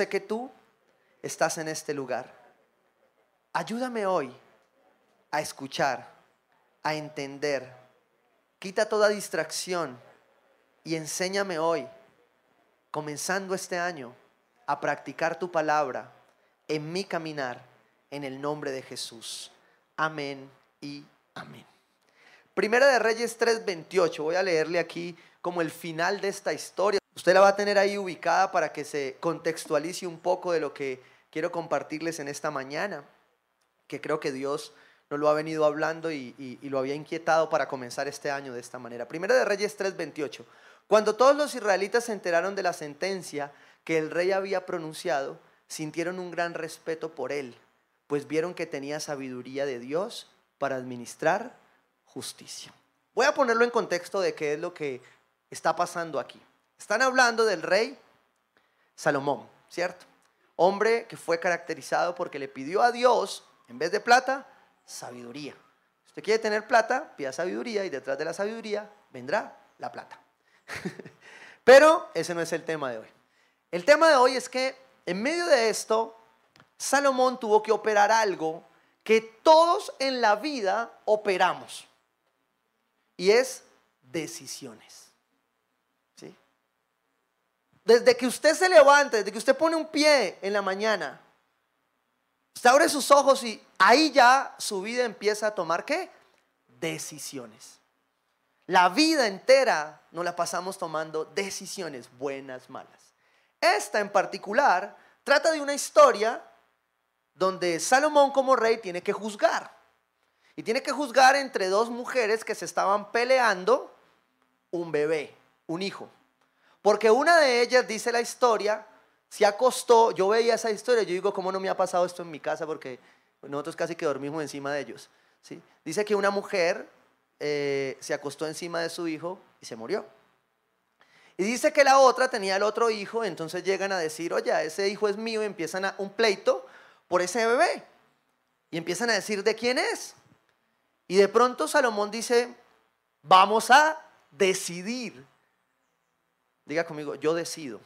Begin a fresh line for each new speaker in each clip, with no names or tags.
Sé que tú estás en este lugar. Ayúdame hoy a escuchar, a entender. Quita toda distracción y enséñame hoy, comenzando este año, a practicar tu palabra en mi caminar en el nombre de Jesús. Amén y amén. Primera de Reyes 3:28, voy a leerle aquí como el final de esta historia. Usted la va a tener ahí ubicada para que se contextualice un poco de lo que quiero compartirles en esta mañana, que creo que Dios nos lo ha venido hablando y, lo había inquietado para comenzar este año de esta manera. Primera de Reyes 3:28. Cuando todos los israelitas se enteraron de la sentencia que el rey había pronunciado, sintieron un gran respeto por él, pues vieron que tenía sabiduría de Dios para administrar justicia. Voy a ponerlo en contexto de qué es lo que está pasando aquí. Están hablando del rey Salomón, ¿cierto? Hombre que fue caracterizado porque le pidió a Dios, en vez de plata, sabiduría. Si usted quiere tener plata, pida sabiduría y detrás de la sabiduría vendrá la plata. Pero ese no es el tema de hoy. El tema de hoy es que en medio de esto, Salomón tuvo que operar algo que todos en la vida operamos. Y es decisiones. Desde que usted se levanta, desde que usted pone un pie en la mañana, usted abre sus ojos y ahí ya su vida empieza a tomar qué? Decisiones. La vida entera nos la pasamos tomando decisiones buenas, malas. Esta en particular trata de una historia donde Salomón como rey tiene que juzgar. Y tiene que juzgar entre dos mujeres que se estaban peleando un bebé, un hijo. Porque una de ellas, dice la historia, se acostó, yo veía esa historia, yo digo, ¿cómo no me ha pasado esto en mi casa? Porque nosotros casi que dormimos encima de ellos. ¿sí? Dice que una mujer eh, se acostó encima de su hijo y se murió. Y dice que la otra tenía el otro hijo, entonces llegan a decir, oye, ese hijo es mío, y empiezan a un pleito por ese bebé. Y empiezan a decir, ¿de quién es? Y de pronto Salomón dice, vamos a decidir. Diga conmigo, yo decido.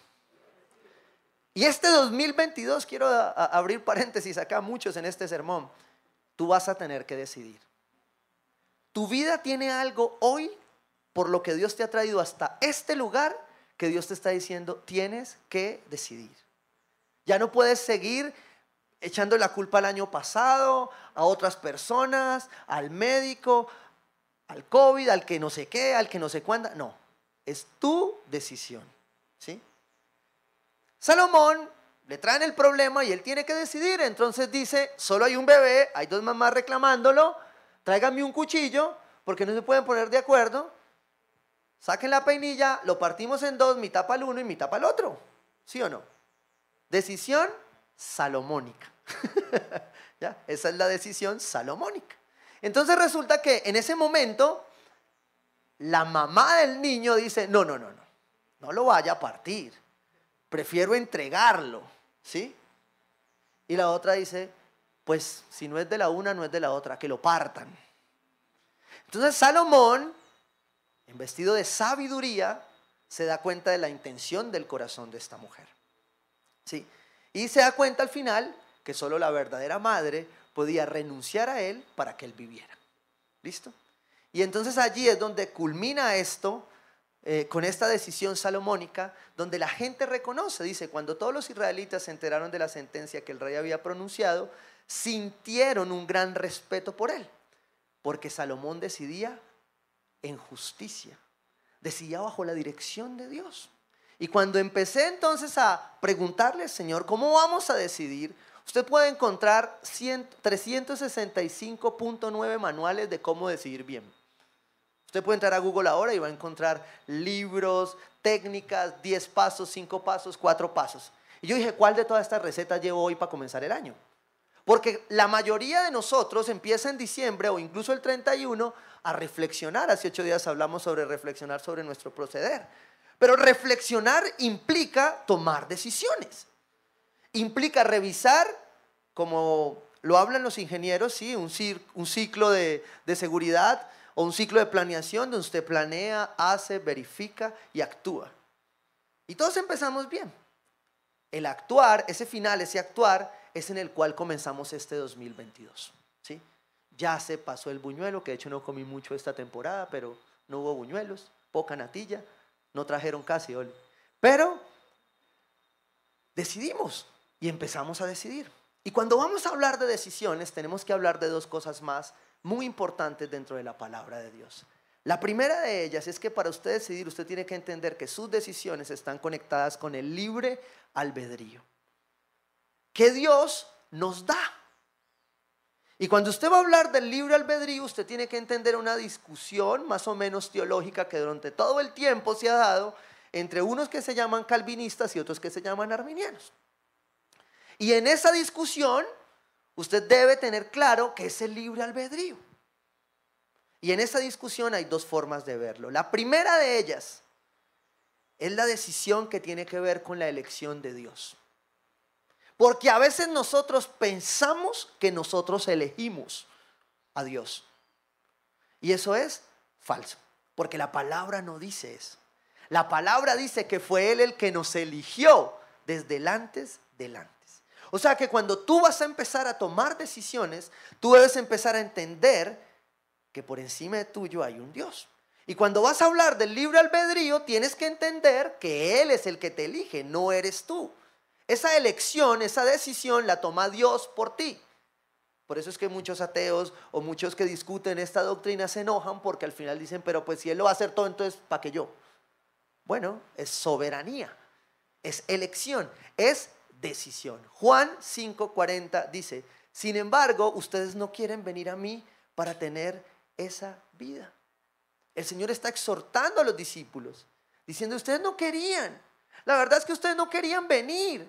Y este 2022, quiero abrir paréntesis acá, muchos en este sermón, tú vas a tener que decidir. Tu vida tiene algo hoy por lo que Dios te ha traído hasta este lugar que Dios te está diciendo, tienes que decidir. Ya no puedes seguir echando la culpa al año pasado, a otras personas, al médico, al COVID, al que no sé qué, al que no sé cuándo. No, es tu decisión. ¿sí? Salomón le traen el problema y él tiene que decidir. Entonces dice, solo hay un bebé, hay dos mamás reclamándolo, tráigame un cuchillo, porque no se pueden poner de acuerdo. Saquen la peinilla, lo partimos en dos, mitad para el uno y mitad para el otro. ¿Sí o no? Decisión salomónica. ¿Ya? Esa es la decisión salomónica. Entonces resulta que en ese momento la mamá del niño dice, no, no, no, no, no lo vaya a partir. Prefiero entregarlo. ¿Sí? Y la otra dice, pues si no es de la una, no es de la otra, que lo partan. Entonces Salomón, en vestido de sabiduría, se da cuenta de la intención del corazón de esta mujer. ¿Sí? Y se da cuenta al final que solo la verdadera madre podía renunciar a él para que él viviera. ¿Listo? Y entonces allí es donde culmina esto eh, con esta decisión salomónica, donde la gente reconoce, dice, cuando todos los israelitas se enteraron de la sentencia que el rey había pronunciado, sintieron un gran respeto por él, porque Salomón decidía en justicia, decidía bajo la dirección de Dios. Y cuando empecé entonces a preguntarle, Señor, ¿cómo vamos a decidir? Usted puede encontrar 365.9 manuales de cómo decidir bien. Usted puede entrar a Google ahora y va a encontrar libros, técnicas, 10 pasos, 5 pasos, 4 pasos. Y yo dije, ¿cuál de todas estas recetas llevo hoy para comenzar el año? Porque la mayoría de nosotros empieza en diciembre o incluso el 31 a reflexionar. Hace ocho días hablamos sobre reflexionar sobre nuestro proceder. Pero reflexionar implica tomar decisiones. Implica revisar, como lo hablan los ingenieros, ¿sí? un, ciclo de, de seguridad o un ciclo de planeación donde usted planea, hace, verifica y actúa. Y todos empezamos bien. el actuar, ese final, ese actuar, es en el cual comenzamos este 2022. ¿sí? Ya se pasó el buñuelo, que de hecho no comí mucho esta temporada, pero no hubo buñuelos, poca natilla, no trajeron casi, Oli. Pero decidimos y empezamos a decidir. Y cuando vamos a hablar de decisiones, tenemos que hablar de dos cosas más muy importantes dentro de la palabra de Dios. La primera de ellas es que para usted decidir, usted tiene que entender que sus decisiones están conectadas con el libre albedrío. Que Dios nos da. Y cuando usted va a hablar del libre albedrío, usted tiene que entender una discusión más o menos teológica que durante todo el tiempo se ha dado entre unos que se llaman calvinistas y otros que se llaman arminianos. Y en esa discusión, usted debe tener claro que es el libre albedrío. Y en esa discusión hay dos formas de verlo. La primera de ellas es la decisión que tiene que ver con la elección de Dios. Porque a veces nosotros pensamos que nosotros elegimos a Dios. Y eso es falso, porque la palabra no dice eso. La palabra dice que fue Él el que nos eligió desde antes del antes. O sea que cuando tú vas a empezar a tomar decisiones, tú debes empezar a entender que por encima de tuyo hay un Dios. Y cuando vas a hablar del libre albedrío, tienes que entender que Él es el que te elige, no eres tú. Esa elección, esa decisión la toma Dios por ti. Por eso es que muchos ateos o muchos que discuten esta doctrina se enojan porque al final dicen, pero pues si Él lo va a hacer todo, entonces ¿para qué yo? Bueno, es soberanía, es elección, es decisión. Juan 5:40 dice, sin embargo, ustedes no quieren venir a mí para tener esa vida. El Señor está exhortando a los discípulos, diciendo, ustedes no querían. La verdad es que ustedes no querían venir,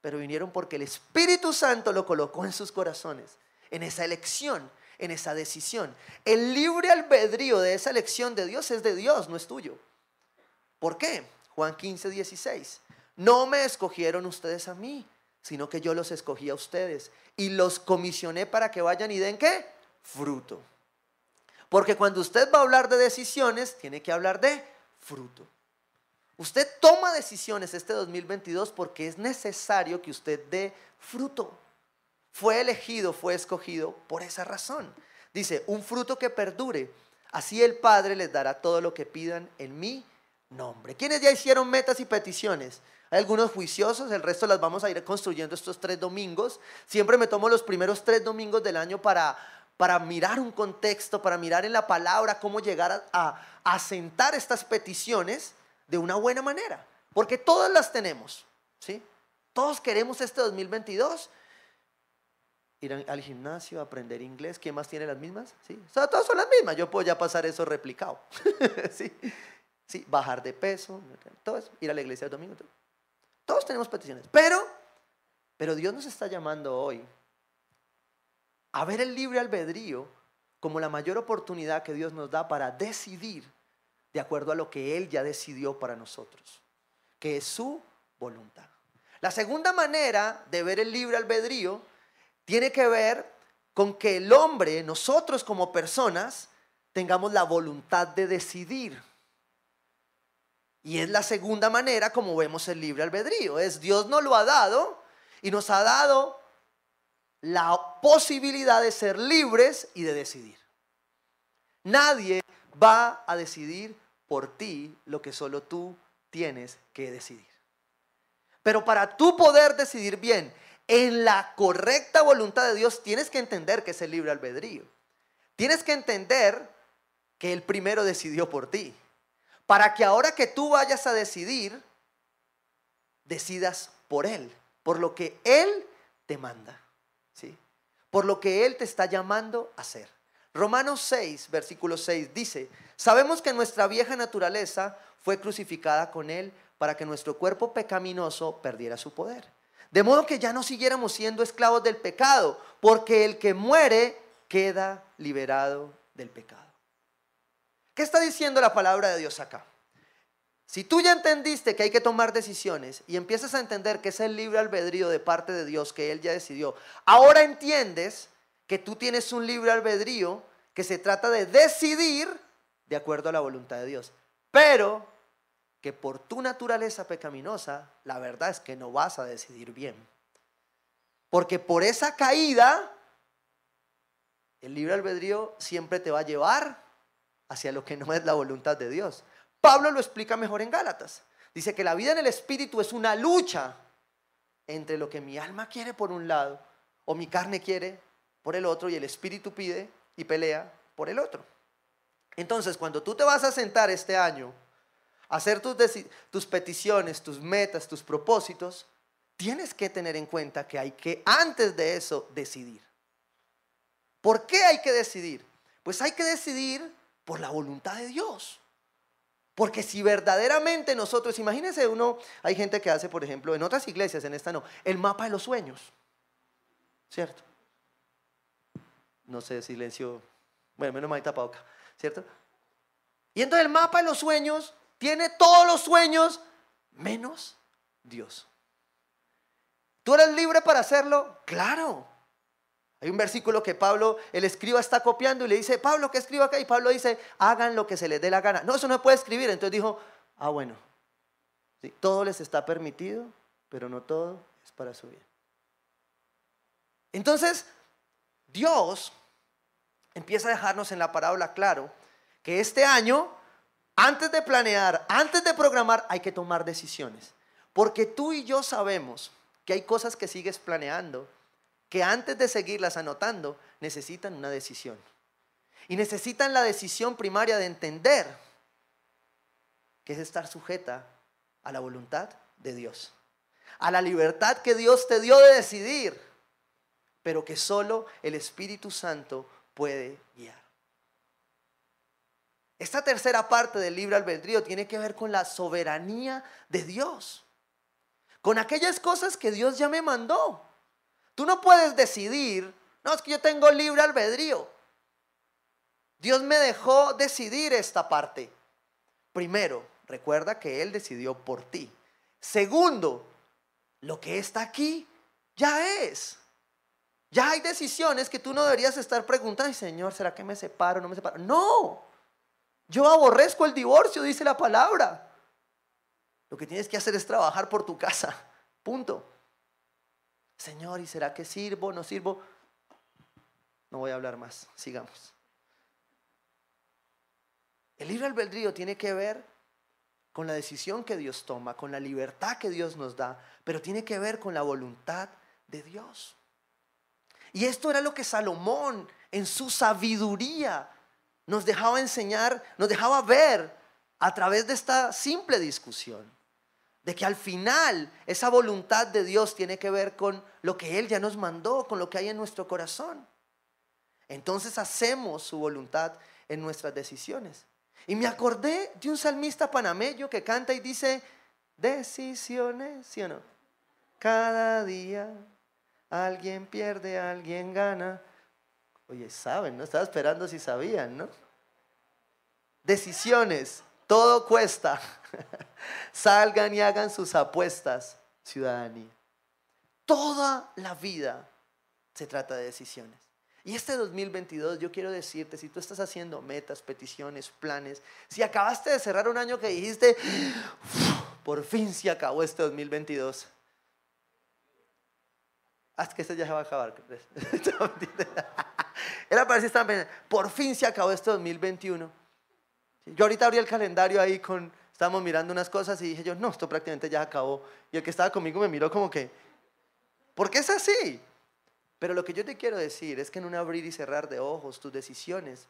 pero vinieron porque el Espíritu Santo lo colocó en sus corazones, en esa elección, en esa decisión. El libre albedrío de esa elección de Dios es de Dios, no es tuyo. ¿Por qué? Juan 15, 16. No me escogieron ustedes a mí, sino que yo los escogí a ustedes y los comisioné para que vayan y den qué? Fruto. Porque cuando usted va a hablar de decisiones, tiene que hablar de fruto. Usted toma decisiones este 2022 porque es necesario que usted dé fruto. Fue elegido, fue escogido por esa razón. Dice, un fruto que perdure. Así el Padre les dará todo lo que pidan en mi nombre. ¿Quiénes ya hicieron metas y peticiones? Hay algunos juiciosos, el resto las vamos a ir construyendo estos tres domingos. Siempre me tomo los primeros tres domingos del año para, para mirar un contexto, para mirar en la palabra cómo llegar a, asentar estas peticiones de una buena manera. Porque todas las tenemos, ¿sí? Todos queremos este 2022 ir al gimnasio, aprender inglés. ¿Quién más tiene las mismas? ¿Sí? Todas son las mismas. Yo puedo ya pasar eso replicado. ¿Sí? ¿Sí? Bajar de peso, todo eso, ir a la iglesia el domingo. Todos tenemos peticiones. Pero, pero Dios nos está llamando hoy a ver el libre albedrío como la mayor oportunidad que Dios nos da para decidir de acuerdo a lo que Él ya decidió para nosotros, que es su voluntad. La segunda manera de ver el libre albedrío tiene que ver con que el hombre, nosotros como personas, tengamos la voluntad de decidir. Y es la segunda manera como vemos el libre albedrío. Es Dios nos lo ha dado y nos ha dado la posibilidad de ser libres y de decidir. Nadie va a decidir por ti lo que solo tú tienes que decidir. Pero para tú poder decidir bien en la correcta voluntad de Dios, tienes que entender que es el libre albedrío. Tienes que entender que Él primero decidió por ti para que ahora que tú vayas a decidir, decidas por Él, por lo que Él te manda, ¿sí? por lo que Él te está llamando a hacer. Romanos 6, versículo 6 dice, sabemos que nuestra vieja naturaleza fue crucificada con Él para que nuestro cuerpo pecaminoso perdiera su poder. De modo que ya no siguiéramos siendo esclavos del pecado, porque el que muere queda liberado del pecado. ¿Qué está diciendo la palabra de Dios acá? Si tú ya entendiste que hay que tomar decisiones y empiezas a entender que es el libre albedrío de parte de Dios que Él ya decidió, ahora entiendes que tú tienes un libre albedrío que se trata de decidir de acuerdo a la voluntad de Dios. Pero que por tu naturaleza pecaminosa, la verdad es que no vas a decidir bien. Porque por esa caída, el libre albedrío siempre te va a llevar hacia lo que no es la voluntad de Dios. Pablo lo explica mejor en Gálatas. Dice que la vida en el espíritu es una lucha entre lo que mi alma quiere por un lado o mi carne quiere por el otro y el espíritu pide y pelea por el otro. Entonces, cuando tú te vas a sentar este año a hacer tus, tus peticiones, tus metas, tus propósitos, tienes que tener en cuenta que hay que, antes de eso, decidir. ¿Por qué hay que decidir? Pues hay que decidir por la voluntad de Dios. Porque si verdaderamente nosotros, imagínense uno, hay gente que hace, por ejemplo, en otras iglesias, en esta no, el mapa de los sueños. ¿Cierto? No sé, silencio. Bueno, menos mal tapado acá. ¿Cierto? Y entonces el mapa de los sueños tiene todos los sueños menos Dios. ¿Tú eres libre para hacerlo? Claro. Hay un versículo que Pablo, el escriba, está copiando y le dice, Pablo, ¿qué escribo acá? Y Pablo dice, hagan lo que se les dé la gana. No, eso no puede escribir. Entonces dijo, ah, bueno, todo les está permitido, pero no todo es para su bien. Entonces, Dios empieza a dejarnos en la parábola claro que este año, antes de planear, antes de programar, hay que tomar decisiones. Porque tú y yo sabemos que hay cosas que sigues planeando que antes de seguirlas anotando necesitan una decisión. Y necesitan la decisión primaria de entender que es estar sujeta a la voluntad de Dios, a la libertad que Dios te dio de decidir, pero que solo el Espíritu Santo puede guiar. Esta tercera parte del libro albedrío tiene que ver con la soberanía de Dios, con aquellas cosas que Dios ya me mandó. Tú no puedes decidir, no, es que yo tengo libre albedrío. Dios me dejó decidir esta parte. Primero, recuerda que Él decidió por ti. Segundo, lo que está aquí ya es. Ya hay decisiones que tú no deberías estar preguntando, Señor, ¿será que me separo o no me separo? No, yo aborrezco el divorcio, dice la palabra. Lo que tienes que hacer es trabajar por tu casa. Punto. Señor, ¿y será que sirvo? ¿No sirvo? No voy a hablar más, sigamos. El libre albedrío tiene que ver con la decisión que Dios toma, con la libertad que Dios nos da, pero tiene que ver con la voluntad de Dios. Y esto era lo que Salomón en su sabiduría nos dejaba enseñar, nos dejaba ver a través de esta simple discusión de que al final esa voluntad de Dios tiene que ver con lo que Él ya nos mandó, con lo que hay en nuestro corazón. Entonces hacemos su voluntad en nuestras decisiones. Y me acordé de un salmista panameño que canta y dice, decisiones, ¿sí o no? Cada día alguien pierde, alguien gana. Oye, saben, ¿no? Estaba esperando si sabían, ¿no? Decisiones, todo cuesta. Salgan y hagan sus apuestas, ciudadanía. Toda la vida se trata de decisiones. Y este 2022 yo quiero decirte, si tú estás haciendo metas, peticiones, planes, si acabaste de cerrar un año que dijiste, por fin se acabó este 2022. Haz que este ya se va a acabar. Era para decir, por fin se acabó este 2021. Yo ahorita abrí el calendario ahí con, estábamos mirando unas cosas y dije yo, no, esto prácticamente ya acabó. Y el que estaba conmigo me miró como que, ¿por qué es así? Pero lo que yo te quiero decir es que en un abrir y cerrar de ojos, tus decisiones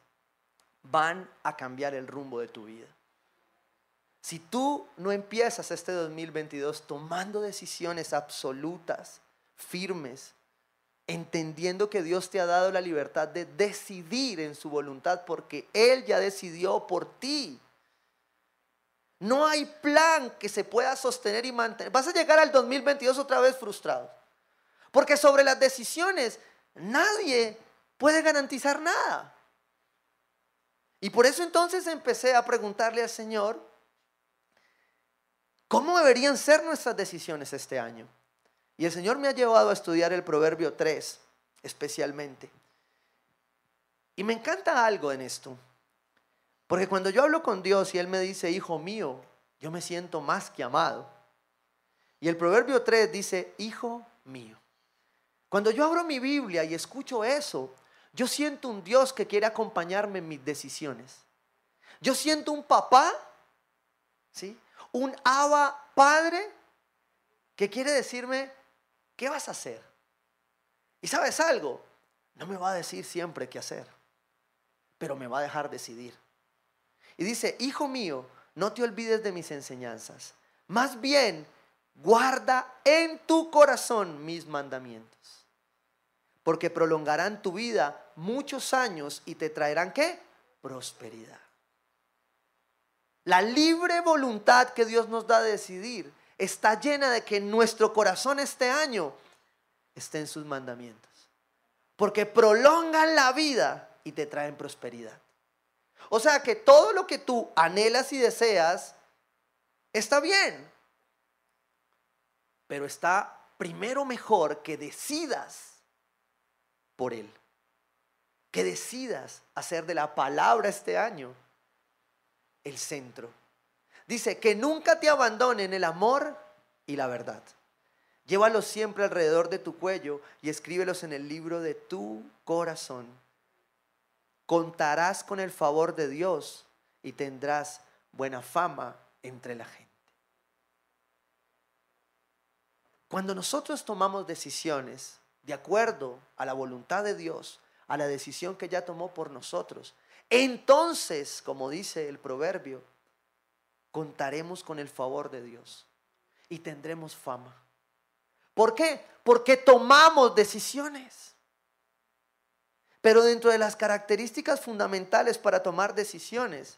van a cambiar el rumbo de tu vida. Si tú no empiezas este 2022 tomando decisiones absolutas, firmes, entendiendo que Dios te ha dado la libertad de decidir en su voluntad porque Él ya decidió por ti. No hay plan que se pueda sostener y mantener. Vas a llegar al 2022 otra vez frustrado. Porque sobre las decisiones nadie puede garantizar nada. Y por eso entonces empecé a preguntarle al Señor, ¿cómo deberían ser nuestras decisiones este año? Y el Señor me ha llevado a estudiar el Proverbio 3 especialmente. Y me encanta algo en esto. Porque cuando yo hablo con Dios y Él me dice, hijo mío, yo me siento más que amado. Y el proverbio 3 dice, hijo mío. Cuando yo abro mi Biblia y escucho eso, yo siento un Dios que quiere acompañarme en mis decisiones. Yo siento un papá, ¿sí? Un aba padre que quiere decirme, ¿qué vas a hacer? Y sabes algo, no me va a decir siempre qué hacer, pero me va a dejar decidir. Y dice, hijo mío, no te olvides de mis enseñanzas. Más bien, guarda en tu corazón mis mandamientos. Porque prolongarán tu vida muchos años y te traerán qué? Prosperidad. La libre voluntad que Dios nos da de decidir está llena de que nuestro corazón este año esté en sus mandamientos. Porque prolongan la vida y te traen prosperidad. O sea que todo lo que tú anhelas y deseas está bien. Pero está primero mejor que decidas por Él. Que decidas hacer de la palabra este año el centro. Dice que nunca te abandonen el amor y la verdad. Llévalos siempre alrededor de tu cuello y escríbelos en el libro de tu corazón. Contarás con el favor de Dios y tendrás buena fama entre la gente. Cuando nosotros tomamos decisiones de acuerdo a la voluntad de Dios, a la decisión que ya tomó por nosotros, entonces, como dice el proverbio, contaremos con el favor de Dios y tendremos fama. ¿Por qué? Porque tomamos decisiones. Pero dentro de las características fundamentales para tomar decisiones,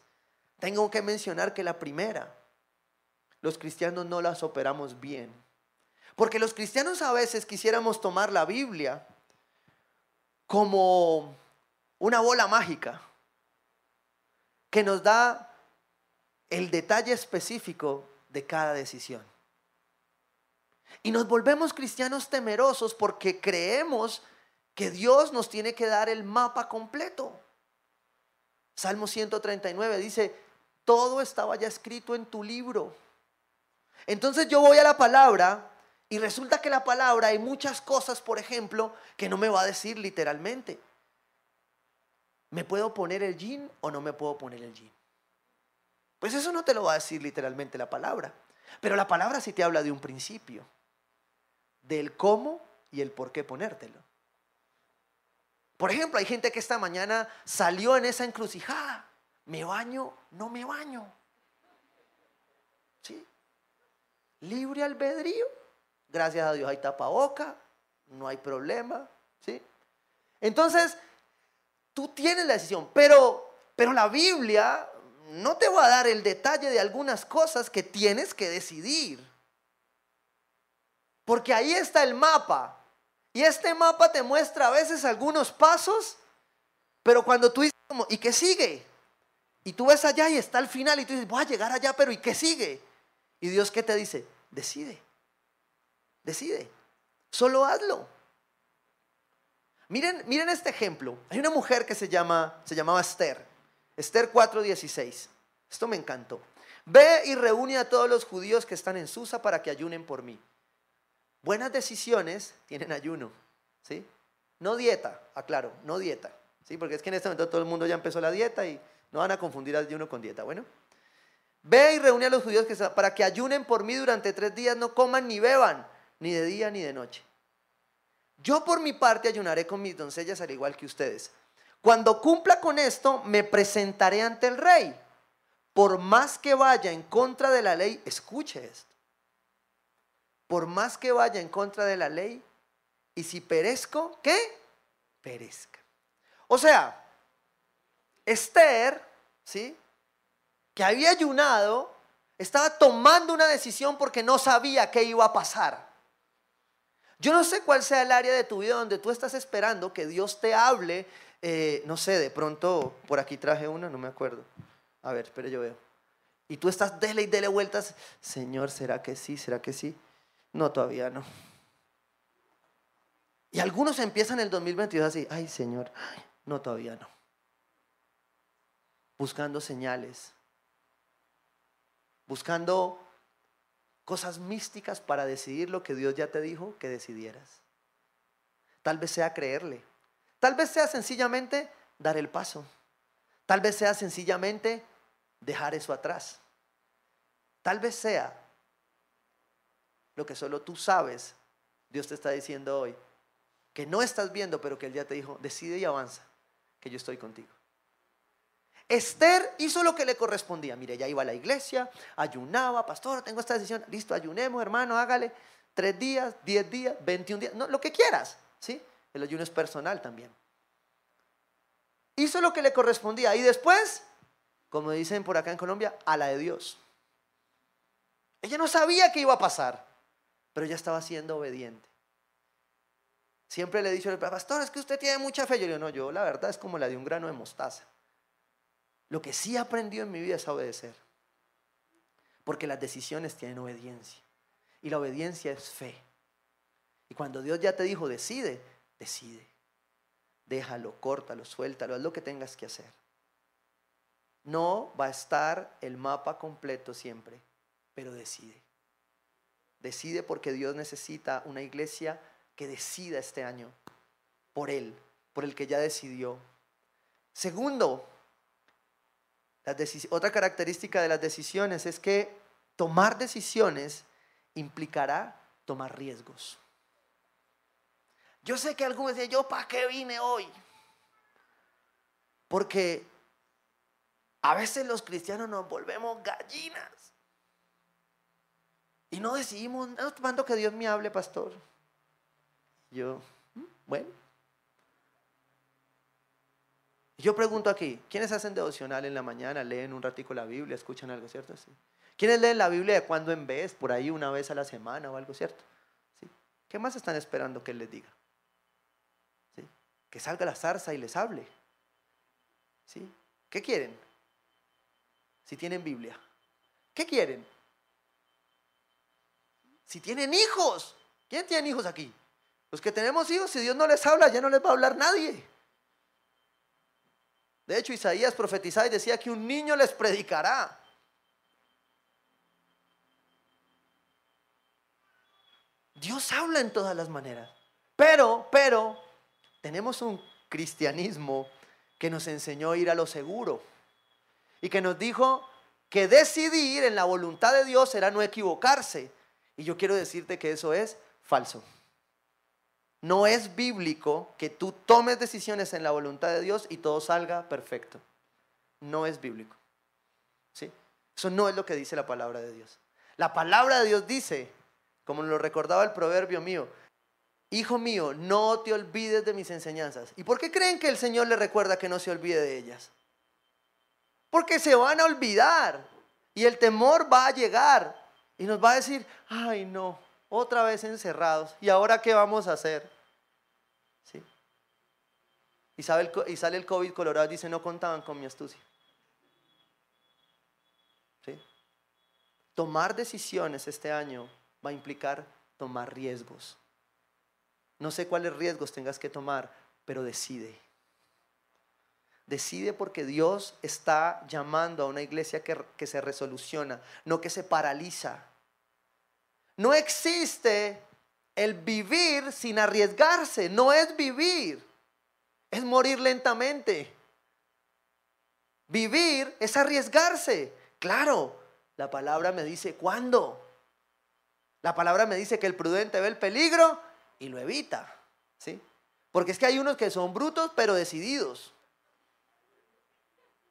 tengo que mencionar que la primera, los cristianos no las operamos bien. Porque los cristianos a veces quisiéramos tomar la Biblia como una bola mágica que nos da el detalle específico de cada decisión. Y nos volvemos cristianos temerosos porque creemos que Dios nos tiene que dar el mapa completo. Salmo 139 dice, todo estaba ya escrito en tu libro. Entonces yo voy a la palabra y resulta que la palabra hay muchas cosas, por ejemplo, que no me va a decir literalmente. ¿Me puedo poner el jean o no me puedo poner el jean? Pues eso no te lo va a decir literalmente la palabra. Pero la palabra sí te habla de un principio, del cómo y el por qué ponértelo. Por ejemplo, hay gente que esta mañana salió en esa encrucijada. ¿Me baño? No me baño. ¿Sí? Libre albedrío. Gracias a Dios hay tapaboca, no hay problema. ¿Sí? Entonces, tú tienes la decisión, pero, pero la Biblia no te va a dar el detalle de algunas cosas que tienes que decidir. Porque ahí está el mapa. Y este mapa te muestra a veces algunos pasos, pero cuando tú dices, ¿y qué sigue? Y tú ves allá y está al final y tú dices, voy a llegar allá, pero ¿y qué sigue? Y Dios qué te dice? Decide. Decide. Solo hazlo. Miren, miren este ejemplo. Hay una mujer que se, llama, se llamaba Esther. Esther 4:16. Esto me encantó. Ve y reúne a todos los judíos que están en Susa para que ayunen por mí. Buenas decisiones tienen ayuno, ¿sí? No dieta, aclaro, no dieta, ¿sí? Porque es que en este momento todo el mundo ya empezó la dieta y no van a confundir ayuno con dieta, bueno. Ve y reúne a los judíos para que ayunen por mí durante tres días, no coman ni beban, ni de día ni de noche. Yo por mi parte ayunaré con mis doncellas al igual que ustedes. Cuando cumpla con esto, me presentaré ante el rey. Por más que vaya en contra de la ley, escuche esto. Por más que vaya en contra de la ley, y si perezco, ¿qué? Perezca. O sea, Esther, ¿sí? Que había ayunado, estaba tomando una decisión porque no sabía qué iba a pasar. Yo no sé cuál sea el área de tu vida donde tú estás esperando que Dios te hable eh, no sé, de pronto por aquí traje una, no me acuerdo. A ver, espere, yo veo. Y tú estás dele y dele vueltas. Señor, ¿será que sí? ¿Será que sí? No, todavía no. Y algunos empiezan el 2022 así, ay Señor, no, todavía no. Buscando señales, buscando cosas místicas para decidir lo que Dios ya te dijo que decidieras. Tal vez sea creerle. Tal vez sea sencillamente dar el paso. Tal vez sea sencillamente dejar eso atrás. Tal vez sea lo que solo tú sabes, Dios te está diciendo hoy, que no estás viendo, pero que Él ya te dijo, decide y avanza, que yo estoy contigo. Esther hizo lo que le correspondía. Mire, ya iba a la iglesia, ayunaba, pastor, tengo esta decisión. Listo, ayunemos, hermano, hágale. Tres días, diez días, veintiún días, no, lo que quieras. ¿sí? El ayuno es personal también. Hizo lo que le correspondía. Y después, como dicen por acá en Colombia, a la de Dios. Ella no sabía qué iba a pasar, pero ella estaba siendo obediente. Siempre le he dicho, pastor, es que usted tiene mucha fe. Yo le digo, no, yo la verdad es como la de un grano de mostaza. Lo que sí aprendió en mi vida es obedecer. Porque las decisiones tienen obediencia. Y la obediencia es fe. Y cuando Dios ya te dijo, decide, decide. Déjalo, córtalo, suéltalo, haz lo que tengas que hacer. No va a estar el mapa completo siempre, pero decide. Decide porque Dios necesita una iglesia que decida este año por Él, por el que ya decidió. Segundo, otra característica de las decisiones es que tomar decisiones implicará tomar riesgos. Yo sé que algunos dicen, yo para qué vine hoy. Porque a veces los cristianos nos volvemos gallinas. Y no decidimos, no mando que Dios me hable, pastor. Yo, bueno, yo pregunto aquí, ¿quiénes hacen devocional en la mañana? ¿Leen un ratico la Biblia? ¿Escuchan algo, cierto? Sí. ¿Quiénes leen la Biblia de cuando en vez, por ahí una vez a la semana o algo, cierto? ¿Sí? ¿Qué más están esperando que Él les diga? Que salga la zarza y les hable. ¿Sí? ¿Qué quieren? Si tienen Biblia. ¿Qué quieren? Si tienen hijos. ¿Quién tiene hijos aquí? Los que tenemos hijos, si Dios no les habla, ya no les va a hablar nadie. De hecho, Isaías profetizaba y decía que un niño les predicará. Dios habla en todas las maneras. Pero, pero, tenemos un cristianismo que nos enseñó a ir a lo seguro y que nos dijo que decidir en la voluntad de Dios era no equivocarse. Y yo quiero decirte que eso es falso. No es bíblico que tú tomes decisiones en la voluntad de Dios y todo salga perfecto. No es bíblico. ¿Sí? Eso no es lo que dice la palabra de Dios. La palabra de Dios dice, como lo recordaba el proverbio mío, Hijo mío, no te olvides de mis enseñanzas. ¿Y por qué creen que el Señor le recuerda que no se olvide de ellas? Porque se van a olvidar y el temor va a llegar y nos va a decir, ay no, otra vez encerrados. ¿Y ahora qué vamos a hacer? ¿Sí? Y, sale el, COVID colorado y dice, no contaban con mi astucia. Tomar decisiones este año va a implicar tomar riesgos. No sé cuáles riesgos tengas que tomar, pero decide. Decide porque Dios está llamando a una iglesia que, que se resoluciona, no que se paraliza. No existe el vivir sin arriesgarse. No es vivir, es morir lentamente. Vivir es arriesgarse. Claro, la palabra me dice cuándo. La palabra me dice que el prudente ve el peligro y lo evita. ¿Sí? Porque es que hay unos que son brutos pero decididos.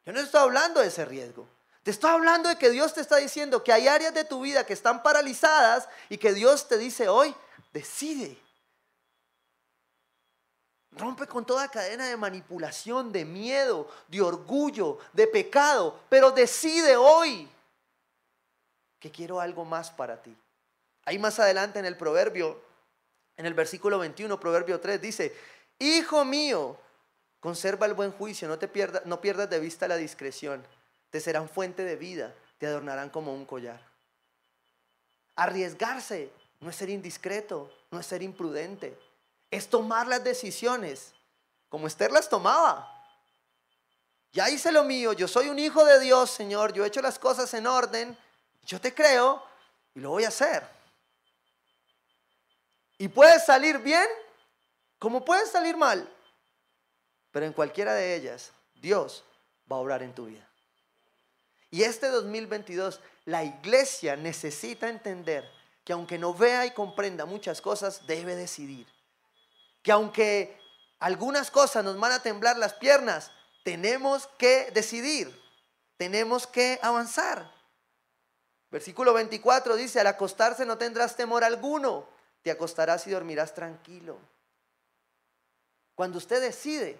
Yo no estoy hablando de ese riesgo. Te estoy hablando de que Dios te está diciendo que hay áreas de tu vida que están paralizadas y que Dios te dice hoy, decide. Rompe con toda cadena de manipulación, de miedo, de orgullo, de pecado, pero decide hoy que quiero algo más para ti. Ahí más adelante en el proverbio, en el versículo 21, proverbio 3, dice, Hijo mío, conserva el buen juicio, no, te no pierdas de vista la discreción te serán fuente de vida, te adornarán como un collar. Arriesgarse no es ser indiscreto, no es ser imprudente, es tomar las decisiones como Esther las tomaba. Ya hice lo mío, yo soy un hijo de Dios, Señor, yo he hecho las cosas en orden, Yo te creo y lo voy a hacer. Y puede salir bien como puede salir mal. Pero en cualquiera de ellas, Dios va a obrar en tu vida. Y este 2022, la iglesia necesita entender que aunque no vea y comprenda muchas cosas, debe decidir. Que aunque algunas cosas nos van a temblar las piernas, tenemos que decidir, tenemos que avanzar. Versículo 24 dice, al acostarse no tendrás temor alguno, te acostarás y dormirás tranquilo. Cuando usted decide,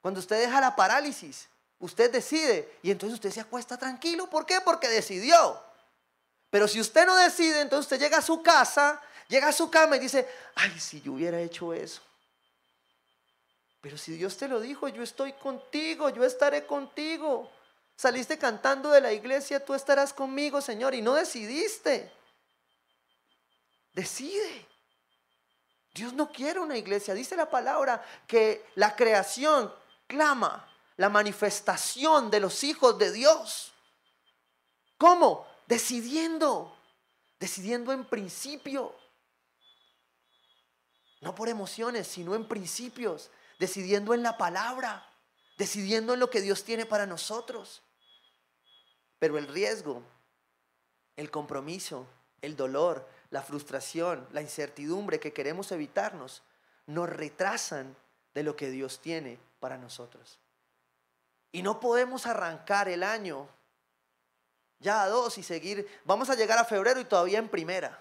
cuando usted deja la parálisis, usted decide y entonces usted se acuesta tranquilo. ¿Por qué? Porque decidió. Pero si usted no decide, entonces usted llega a su casa, llega a su cama y dice, ay, si yo hubiera hecho eso. Pero si Dios te lo dijo, yo estoy contigo, yo estaré contigo. Saliste cantando de la iglesia, tú estarás conmigo, Señor, y no decidiste. Decide. Dios no quiere una iglesia. Dice la palabra que la creación clama la manifestación de los hijos de Dios. ¿Cómo? Decidiendo. Decidiendo en principio. No por emociones, sino en principios decidiendo en la palabra, decidiendo en lo que Dios tiene para nosotros. Pero el riesgo, el compromiso, el dolor, la frustración, la incertidumbre que queremos evitarnos, nos retrasan de lo que Dios tiene para nosotros. Y no podemos arrancar el año ya a dos y seguir. Vamos a llegar a febrero y todavía en primera.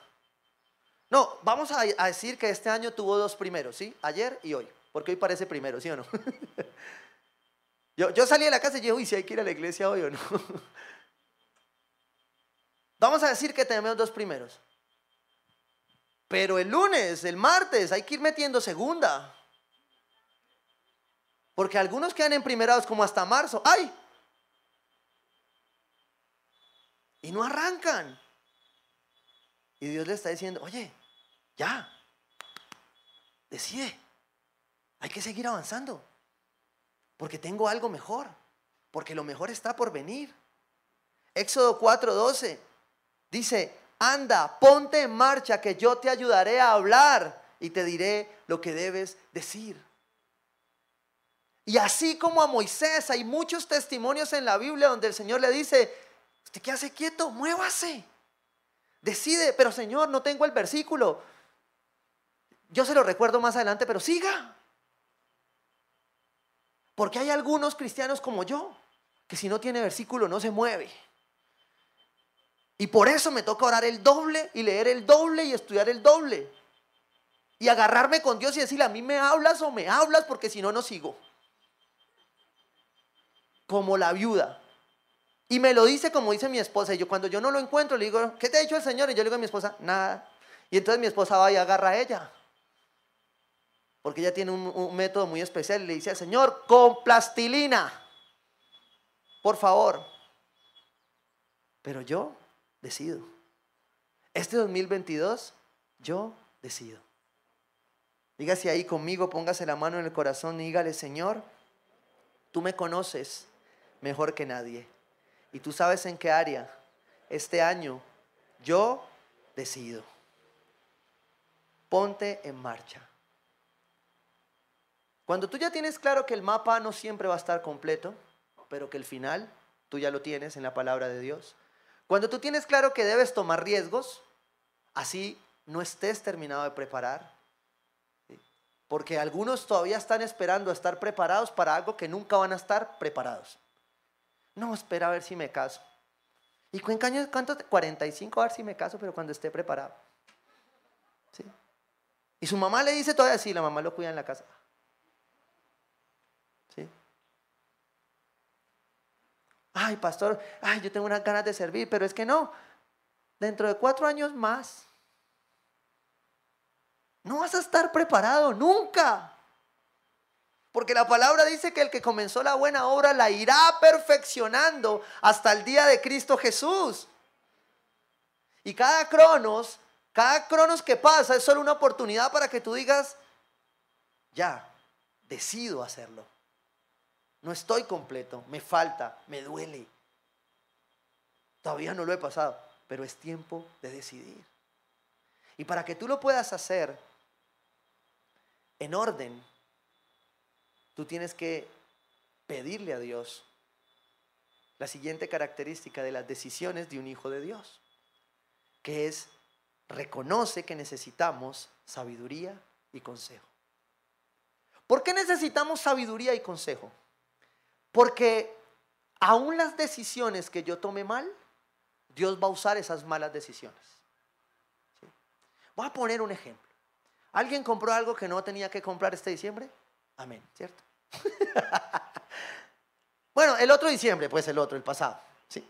No, vamos a, decir que este año tuvo dos primeros, ¿sí? Ayer y hoy. Porque hoy parece primero, ¿sí o no? yo, yo salí de la casa y dije, uy, si hay que ir a la iglesia hoy o no. Vamos a decir que tenemos dos primeros. Pero el lunes, el martes, hay que ir metiendo segunda. Porque algunos quedan en primerados como hasta marzo. ¡Ay! Y no arrancan. Y Dios le está diciendo, oye, ya, decide. Hay que seguir avanzando. Porque tengo algo mejor. Porque lo mejor está por venir. Éxodo 4:12 dice, anda, ponte en marcha que yo te ayudaré a hablar y te diré lo que debes decir. Y así como a Moisés, hay muchos testimonios en la Biblia donde el Señor le dice, usted qué hace quieto, muévase. Decide, pero Señor, no tengo el versículo. Yo se lo recuerdo más adelante, pero siga. Porque hay algunos cristianos como yo, que si no tiene versículo no se mueve. Y por eso me toca orar el doble y leer el doble y estudiar el doble. Y agarrarme con Dios y decirle, a mí me hablas o me hablas porque si no, no sigo. Como la viuda. Y me lo dice como dice mi esposa. Y yo cuando yo no lo encuentro, le digo, ¿qué te ha dicho el Señor? Y yo le digo a mi esposa, nada. Y entonces mi esposa va y agarra a ella porque ella tiene un, método muy especial y le dice al Señor, con plastilina, por favor. Pero yo decido. Este 2022, yo decido. Dígase ahí conmigo, póngase la mano en el corazón y dígale, Señor, tú me conoces mejor que nadie. Y tú sabes en qué área este año yo decido. Ponte en marcha. Cuando tú ya tienes claro que el mapa no siempre va a estar completo, pero que el final tú ya lo tienes en la palabra de Dios. Cuando tú tienes claro que debes tomar riesgos, así no estés terminado de preparar. Porque algunos todavía están esperando estar preparados para algo que nunca van a estar preparados. No, espera a ver si me caso. ¿Y cuánto? 45 a ver si me caso, pero cuando esté preparado. ¿Sí? Y su mamá le dice todavía, sí, la mamá lo cuida en la casa. Ay, pastor, ay, yo tengo unas ganas de servir, pero es que no, dentro de cuatro años más, no vas a estar preparado nunca. Porque la palabra dice que el que comenzó la buena obra la irá perfeccionando hasta el día de Cristo Jesús. Y cada cronos, cada cronos que pasa es solo una oportunidad para que tú digas, ya, decido hacerlo. No estoy completo, me falta, me duele. Todavía no lo he pasado, pero es tiempo de decidir. Y para que tú lo puedas hacer en orden, tú tienes que pedirle a Dios la siguiente característica de las decisiones de un hijo de Dios, que es reconoce que necesitamos sabiduría y consejo. ¿Por qué necesitamos sabiduría y consejo? Porque aún las decisiones que yo tome mal, Dios va a usar esas malas decisiones. Voy a poner un ejemplo. ¿Alguien compró algo que no tenía que comprar este diciembre? Amén, ¿cierto? bueno, el otro diciembre, pues el otro, el pasado, ¿sí?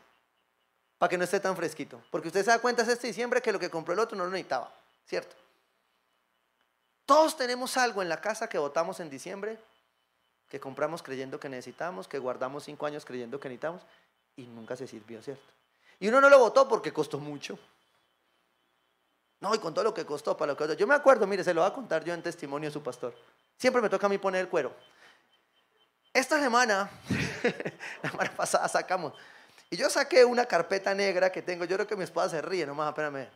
Para que no esté tan fresquito. Porque usted se da cuenta este diciembre que lo que compró el otro no lo necesitaba, ¿cierto? Todos tenemos algo en la casa que votamos en diciembre, que compramos creyendo que necesitamos, que guardamos cinco años creyendo que necesitamos y nunca se sirvió, ¿cierto? Y uno no lo votó porque costó mucho. No, y con todo lo que costó, para lo que Yo me acuerdo, mire, se lo voy a contar yo en testimonio a su pastor. Siempre me toca a mí poner el cuero. Esta semana, la semana pasada sacamos, y yo saqué una carpeta negra que tengo, yo creo que mi esposa se ríe, nomás, espérame.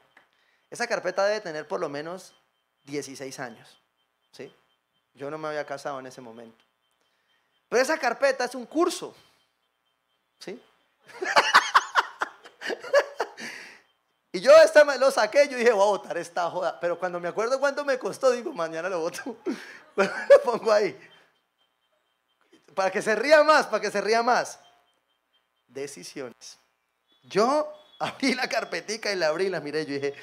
Esa carpeta debe tener por lo menos 16 años, ¿sí? Yo no me había casado en ese momento. Pero esa carpeta es un curso, ¿sí? y yo esta lo saqué, yo dije, voy a votar esta joda. Pero cuando me acuerdo cuánto me costó, digo, mañana lo voto. lo pongo ahí. Para que se ría más, para que se ría más. Decisiones. Yo abrí la carpetica y la abrí y la miré. Yo dije,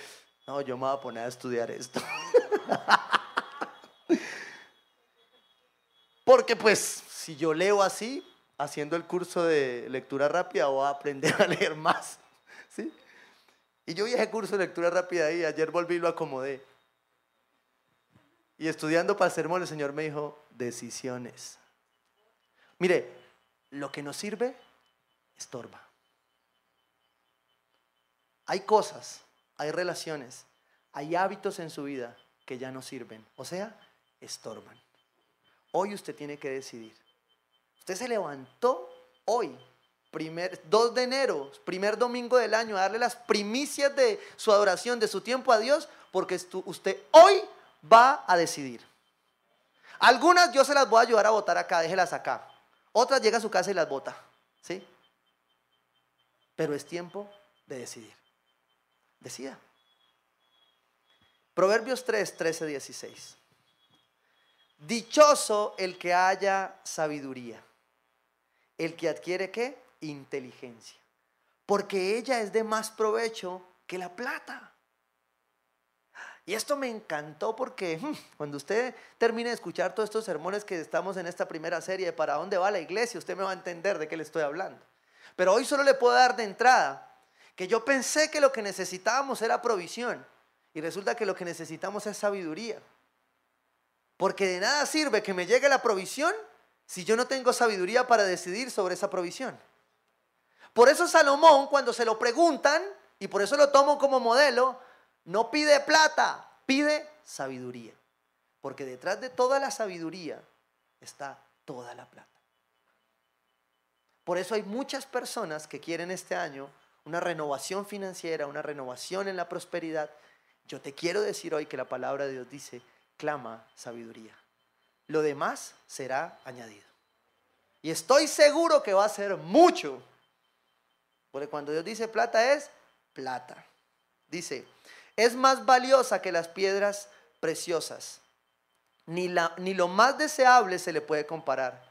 no, yo me voy a poner a estudiar esto. Porque pues si yo leo así, haciendo el curso de lectura rápida, voy a aprender a leer más. ¿sí? Y yo vi ese curso de lectura rápida ahí, ayer volví y lo acomodé. Y estudiando para el sermón, el Señor me dijo, decisiones. Mire, lo que nos sirve, estorba. Hay cosas, hay relaciones, hay hábitos en su vida que ya no sirven, o sea, estorban. Hoy usted tiene que decidir. Usted se levantó hoy, primer, 2 de enero, primer domingo del año, a darle las primicias de su adoración, de su tiempo a Dios, porque usted hoy va a decidir. Algunas yo se las voy a ayudar a votar acá, déjelas acá. Otras llega a su casa y las vota. ¿Sí? Pero es tiempo de decidir. Decida. Proverbios 3, 13, 16. Dichoso el que haya sabiduría. El que adquiere qué? Inteligencia. Porque ella es de más provecho que la plata. Y esto me encantó porque hmm, cuando usted termine de escuchar todos estos sermones que estamos en esta primera serie de para dónde va la iglesia, usted me va a entender de qué le estoy hablando. Pero hoy solo le puedo dar de entrada que yo pensé que lo que necesitábamos era provisión. Y resulta que lo que necesitamos es sabiduría. Porque de nada sirve que me llegue la provisión si yo no tengo sabiduría para decidir sobre esa provisión. Por eso Salomón, cuando se lo preguntan, y por eso lo tomo como modelo, no pide plata, pide sabiduría. Porque detrás de toda la sabiduría está toda la plata. Por eso hay muchas personas que quieren este año una renovación financiera, una renovación en la prosperidad, yo te quiero decir hoy que la palabra de Dios dice, clama sabiduría. Lo demás será añadido. Y estoy seguro que va a ser mucho. Porque cuando Dios dice plata es plata. Dice, es más valiosa que las piedras preciosas. Ni, la, ni lo más deseable se le puede comparar.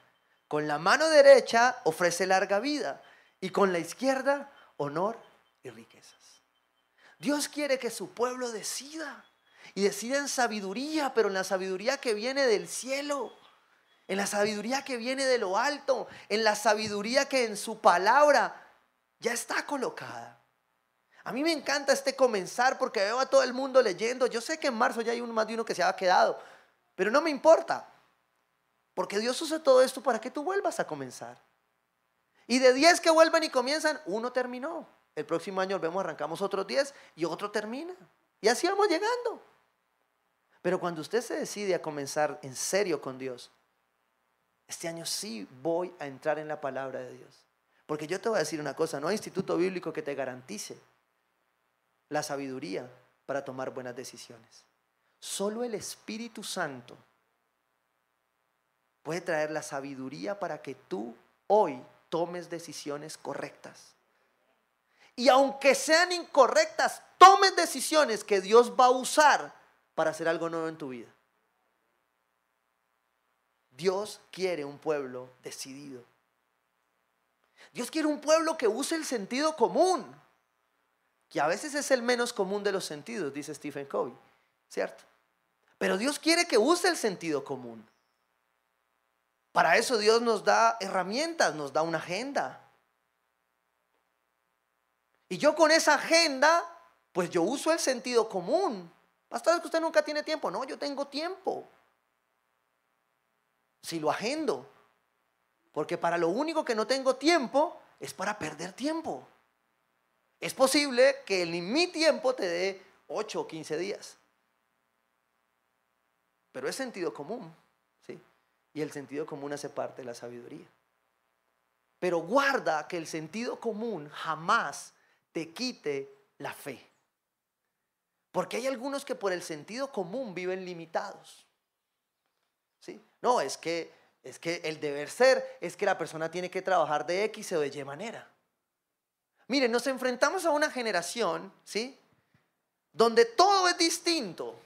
Con la mano derecha ofrece larga vida y con la izquierda honor y riqueza. Dios quiere que su pueblo decida. Y decida en sabiduría, pero en la sabiduría que viene del cielo. En la sabiduría que viene de lo alto. En la sabiduría que en su palabra ya está colocada. A mí me encanta este comenzar porque veo a todo el mundo leyendo. Yo sé que en marzo ya hay uno más de uno que se ha quedado, pero no me importa. Porque Dios usa todo esto para que tú vuelvas a comenzar. Y de 10 que vuelven y comienzan, uno terminó. El próximo año volvemos, arrancamos otros 10 y otro termina. Y así vamos llegando. Pero cuando usted se decide a comenzar en serio con Dios, este año sí voy a entrar en la palabra de Dios. Porque yo te voy a decir una cosa, no hay instituto bíblico que te garantice la sabiduría para tomar buenas decisiones. Solo el Espíritu Santo puede traer la sabiduría para que tú hoy tomes decisiones correctas. Y aunque sean incorrectas, tomes decisiones que Dios va a usar para hacer algo nuevo en tu vida. Dios quiere un pueblo decidido. Dios quiere un pueblo que use el sentido común, que a veces es el menos común de los sentidos, dice Stephen Covey, ¿cierto? Pero Dios quiere que use el sentido común. Para eso Dios nos da herramientas, nos da una agenda. Y yo con esa agenda, pues yo uso el sentido común. Pastor, que usted nunca tiene tiempo. No, yo tengo tiempo. Si lo agendo. Porque para lo único que no tengo tiempo es para perder tiempo. Es posible que en mi tiempo te dé 8 o 15 días. Pero es sentido común y el sentido común hace parte de la sabiduría. Pero guarda que el sentido común jamás te quite la fe. Porque hay algunos que por el sentido común viven limitados. ¿Sí? No, es que es que el deber ser es que la persona tiene que trabajar de X o de Y manera. Miren, nos enfrentamos a una generación, ¿sí? Donde todo es distinto.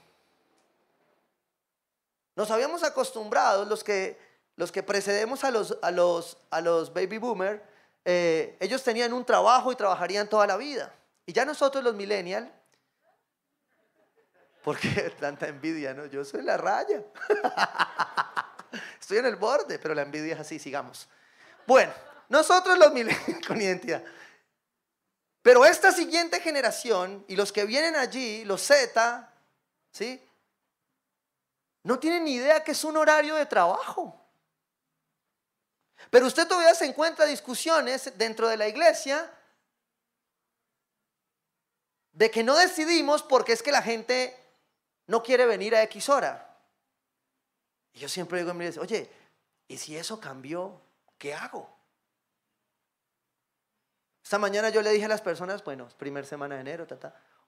Nos habíamos acostumbrado, los que, los que precedemos a los, a los, a los baby boomers, eh, ellos tenían un trabajo y trabajarían toda la vida. Y ya nosotros los millennials, porque tanta envidia, ¿no? Yo soy la raya. Estoy en el borde, pero la envidia es así, sigamos. Bueno, nosotros los millennials con identidad. Pero esta siguiente generación y los que vienen allí, los Z, ¿sí? no tienen ni idea que es un horario de trabajo. Pero usted todavía se encuentra discusiones dentro de la iglesia de que no decidimos porque es que la gente no quiere venir a X hora. Y yo siempre digo en mi iglesia, oye, ¿y si eso cambió, qué hago? Esta mañana yo le dije a las personas, bueno, primer semana de enero,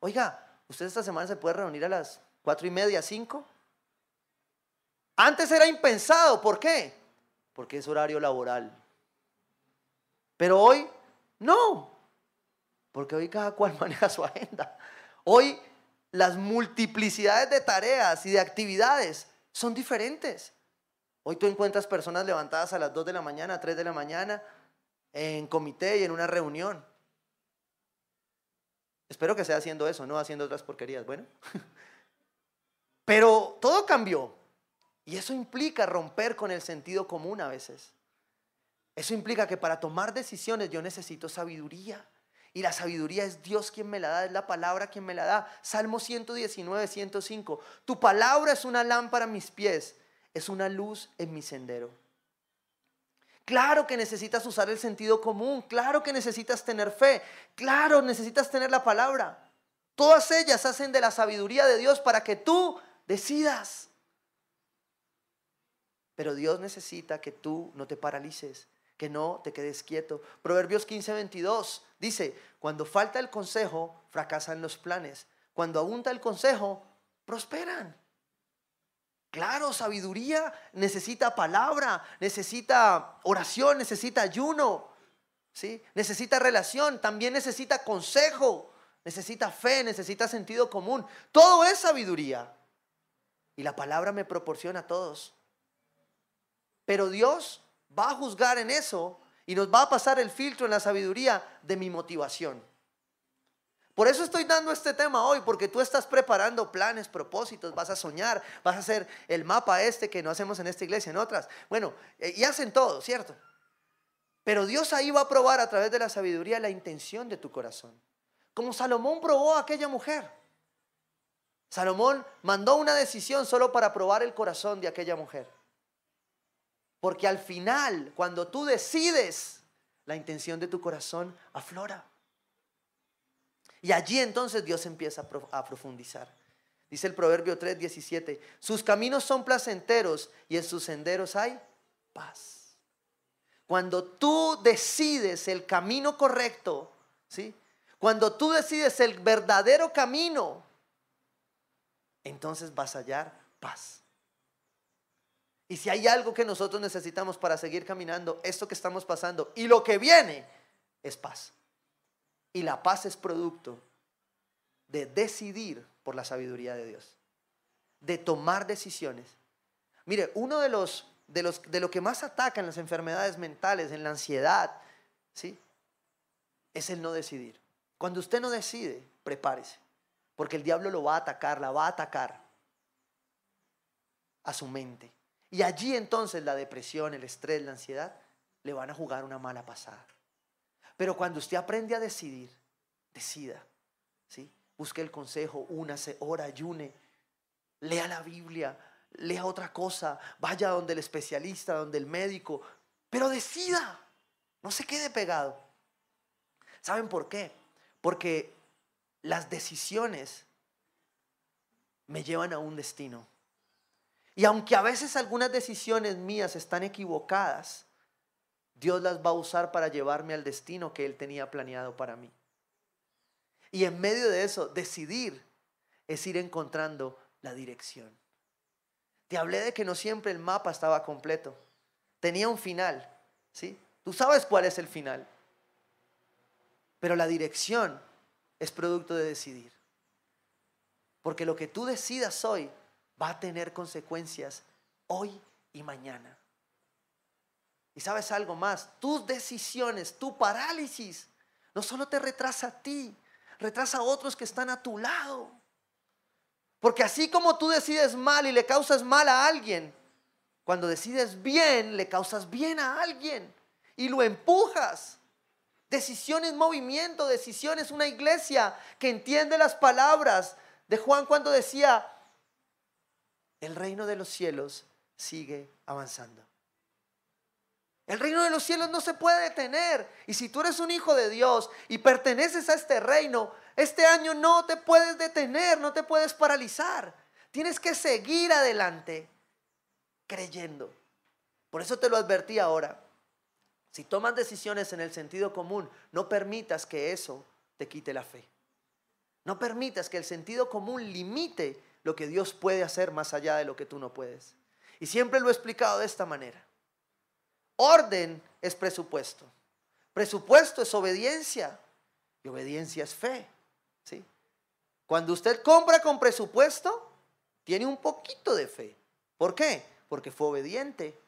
oiga, ¿usted esta semana se puede reunir a las cuatro y media, cinco? Antes era impensado, ¿por qué? Porque es horario laboral. Pero hoy no, porque hoy cada cual maneja su agenda. Hoy las multiplicidades de tareas y de actividades son diferentes. Hoy tú encuentras personas levantadas a las 2 de la mañana, a 3 de la mañana, en comité y en una reunión. Espero que sea haciendo eso, no haciendo otras porquerías. Bueno, pero todo cambió. Y eso implica romper con el sentido común a veces. Eso implica que para tomar decisiones yo necesito sabiduría. Y la sabiduría es Dios quien me la da, es la palabra quien me la da. Salmo 119, 105. Tu palabra es una lámpara a mis pies, es una luz en mi sendero. Claro que necesitas usar el sentido común, claro que necesitas tener fe, claro necesitas tener la palabra. Todas ellas hacen de la sabiduría de Dios para que tú decidas. Pero Dios necesita que tú no te paralices, que no te quedes quieto. Proverbios 15, 22 dice, cuando falta el consejo, fracasan los planes. Cuando abunda el consejo, prosperan. Claro, sabiduría necesita palabra, necesita oración, necesita ayuno, ¿sí? necesita relación, también necesita consejo, necesita fe, necesita sentido común. Todo es sabiduría. Y la palabra me proporciona a todos. Pero Dios va a juzgar en eso y nos va a pasar el filtro en la sabiduría de mi motivación. Por eso estoy dando este tema hoy, porque tú estás preparando planes, propósitos, vas a soñar, vas a hacer el mapa este que no hacemos en esta iglesia, en otras. Bueno, eh, y hacen todo, ¿cierto? Pero Dios ahí va a probar a través de la sabiduría la intención de tu corazón. Como Salomón probó a aquella mujer. Salomón mandó una decisión solo para probar el corazón de aquella mujer. Porque al final, cuando tú decides, la intención de tu corazón aflora. Y allí entonces Dios empieza a profundizar. Dice el Proverbio 3, 17, sus caminos son placenteros y en sus senderos hay paz. Cuando tú decides el camino correcto, ¿sí? Cuando tú decides el verdadero camino, entonces vas a hallar paz. Y si hay algo que nosotros necesitamos para seguir caminando, esto que estamos pasando y lo que viene es paz. Y la paz es producto de decidir por la sabiduría de Dios, de tomar decisiones. Mire, uno de los de los de lo que más atacan las enfermedades mentales, en la ansiedad, ¿sí? Es el no decidir. Cuando usted no decide, prepárese, porque el diablo lo va a atacar, la va a atacar a su mente. Y allí entonces la depresión, el estrés, la ansiedad le van a jugar una mala pasada. Pero cuando usted aprende a decidir, decida, ¿sí? Busque el consejo, únase, ora, ayune, lea la Biblia, lea otra cosa, vaya donde el especialista, donde el médico, pero decida, no se quede pegado. ¿Saben por qué? Porque las decisiones me llevan a un destino. Y aunque a veces algunas decisiones mías están equivocadas, Dios las va a usar para llevarme al destino que Él tenía planeado para mí. Y en medio de eso, decidir es ir encontrando la dirección. Te hablé de que no siempre el mapa estaba completo. Tenía un final, ¿sí? Tú sabes cuál es el final. Pero la dirección es producto de decidir. Porque lo que tú decidas hoy va a tener consecuencias hoy y mañana. Y sabes algo más, tus decisiones, tu parálisis, no solo te retrasa a ti, retrasa a otros que están a tu lado. Porque así como tú decides mal y le causas mal a alguien, cuando decides bien, le causas bien a alguien y lo empujas. Decisiones, movimiento, decisiones, una iglesia que entiende las palabras de Juan cuando decía, el reino de los cielos sigue avanzando. El reino de los cielos no se puede detener. Y si tú eres un hijo de Dios y perteneces a este reino, este año no te puedes detener, no te puedes paralizar. Tienes que seguir adelante creyendo. Por eso te lo advertí ahora. Si tomas decisiones en el sentido común, no permitas que eso te quite la fe. No permitas que el sentido común limite lo que Dios puede hacer más allá de lo que tú no puedes. Y siempre lo he explicado de esta manera. Orden es presupuesto. Presupuesto es obediencia. Y obediencia es fe. ¿sí? Cuando usted compra con presupuesto, tiene un poquito de fe. ¿Por qué? Porque fue obediente.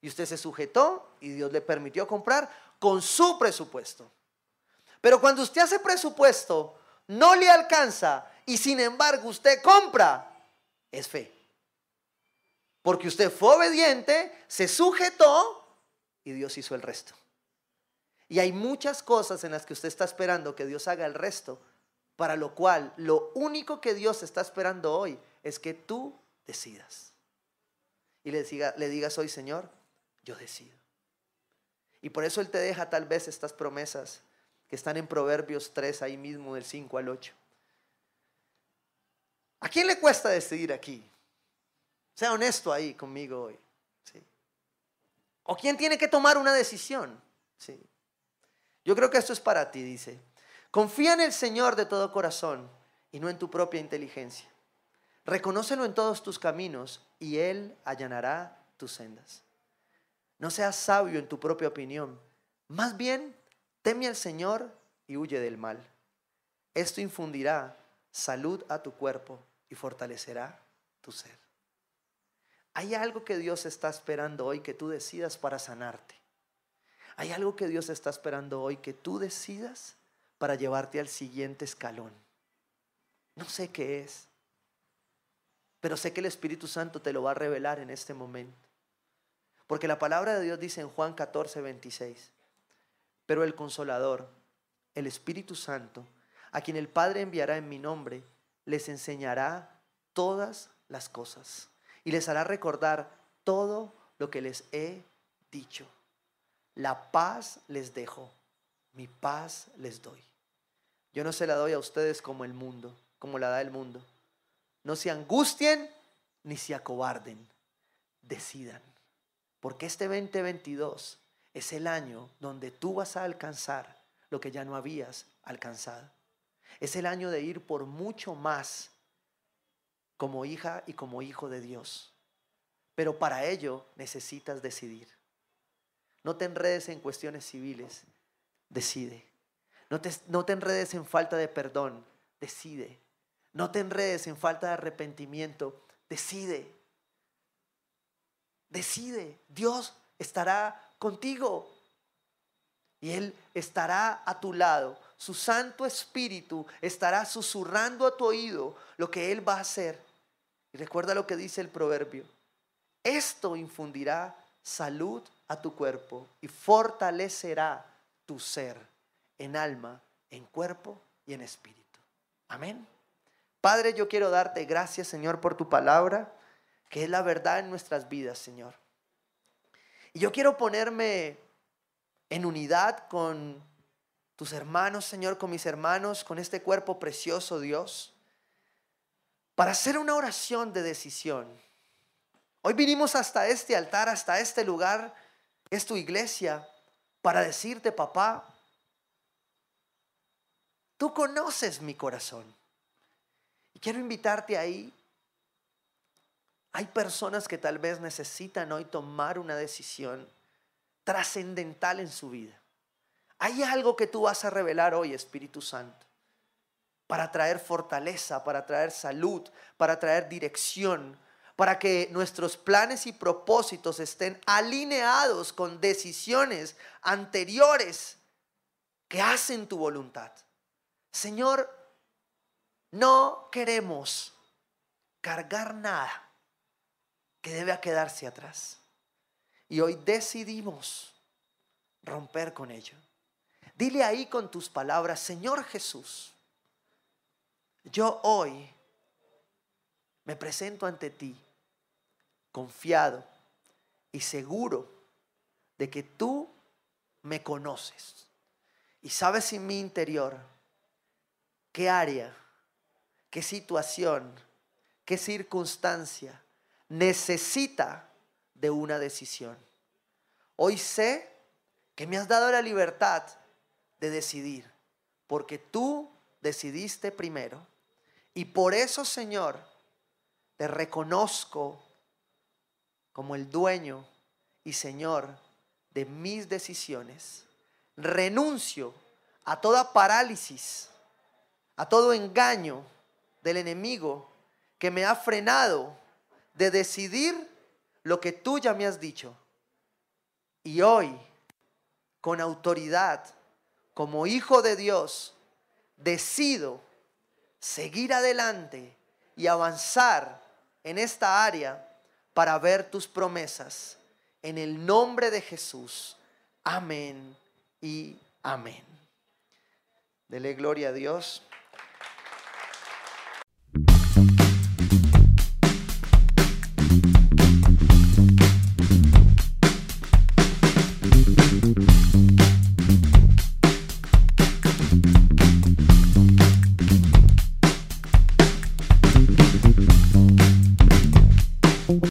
Y usted se sujetó y Dios le permitió comprar con su presupuesto. Pero cuando usted hace presupuesto, no le alcanza y sin embargo usted compra, es fe. Porque usted fue obediente, se sujetó y Dios hizo el resto. Y hay muchas cosas en las que usted está esperando que Dios haga el resto, para lo cual lo único que Dios está esperando hoy es que tú decidas. Y le, diga, le digas hoy, Señor, yo decido. Y por eso Él te deja tal vez estas promesas que están en Proverbios 3, ahí mismo del 5 al 8. ¿A quién le cuesta decidir aquí? Sea honesto ahí conmigo hoy. ¿O quién tiene que tomar una decisión? Sí. Yo creo que esto es para ti, dice. Confía en el Señor de todo corazón y no en tu propia inteligencia. Reconócelo en todos tus caminos y Él allanará tus sendas. No seas sabio en tu propia opinión. Más bien, teme al Señor y huye del mal. Esto infundirá salud a tu cuerpo y fortalecerá tu ser. Hay algo que Dios está esperando hoy que tú decidas para sanarte. Hay algo que Dios está esperando hoy que tú decidas para llevarte al siguiente escalón. No sé qué es, pero sé que el Espíritu Santo te lo va a revelar en este momento. Porque la palabra de Dios dice en Juan 14, 26, pero el consolador, el Espíritu Santo, a quien el Padre enviará en mi nombre, les enseñará todas las cosas y les hará recordar todo lo que les he dicho. La paz les dejo, mi paz les doy. Yo no se la doy a ustedes como el mundo, como la da el mundo. No se angustien ni se acobarden, decidan. Porque este 2022 es el año donde tú vas a alcanzar lo que ya no habías alcanzado. Es el año de ir por mucho más como hija y como hijo de Dios. Pero para ello necesitas decidir. No te enredes en cuestiones civiles, decide. No te, no te enredes en falta de perdón, decide. No te enredes en falta de arrepentimiento, decide. Decide. Dios estará contigo. Y Él estará a tu lado. Su Santo Espíritu estará susurrando a tu oído lo que Él va a hacer. Y recuerda lo que dice el proverbio. Esto infundirá salud a tu cuerpo y fortalecerá tu ser en alma, en cuerpo y en espíritu. Amén. Padre, yo quiero darte gracias, Señor, por tu palabra, que es la verdad en nuestras vidas, Señor. Y yo quiero ponerme en unidad con tus hermanos, Señor, con mis hermanos, con este cuerpo precioso, Dios, para hacer una oración de decisión. Hoy vinimos hasta este altar, hasta este lugar, es tu iglesia, para decirte, papá, tú conoces mi corazón. Y quiero invitarte ahí. Hay personas que tal vez necesitan hoy tomar una decisión trascendental en su vida. Hay algo que tú vas a revelar hoy, Espíritu Santo, para traer fortaleza, para traer salud, para traer dirección, para que nuestros planes y propósitos estén alineados con decisiones anteriores que hacen tu voluntad. Señor, no queremos cargar nada que debe quedarse atrás. Y hoy decidimos romper con ello. Dile ahí con tus palabras, Señor Jesús, yo hoy me presento ante ti confiado y seguro de que tú me conoces y sabes en mi interior qué área, qué situación, qué circunstancia necesita de una decisión. Hoy sé que me has dado la libertad de decidir, porque tú decidiste primero. Y por eso, Señor, te reconozco como el dueño y Señor de mis decisiones. Renuncio a toda parálisis, a todo engaño del enemigo que me ha frenado de decidir lo que tú ya me has dicho. Y hoy, con autoridad, como hijo de Dios, decido seguir adelante y avanzar en esta área para ver tus promesas. En el nombre de Jesús. Amén y amén. Dele gloria a Dios.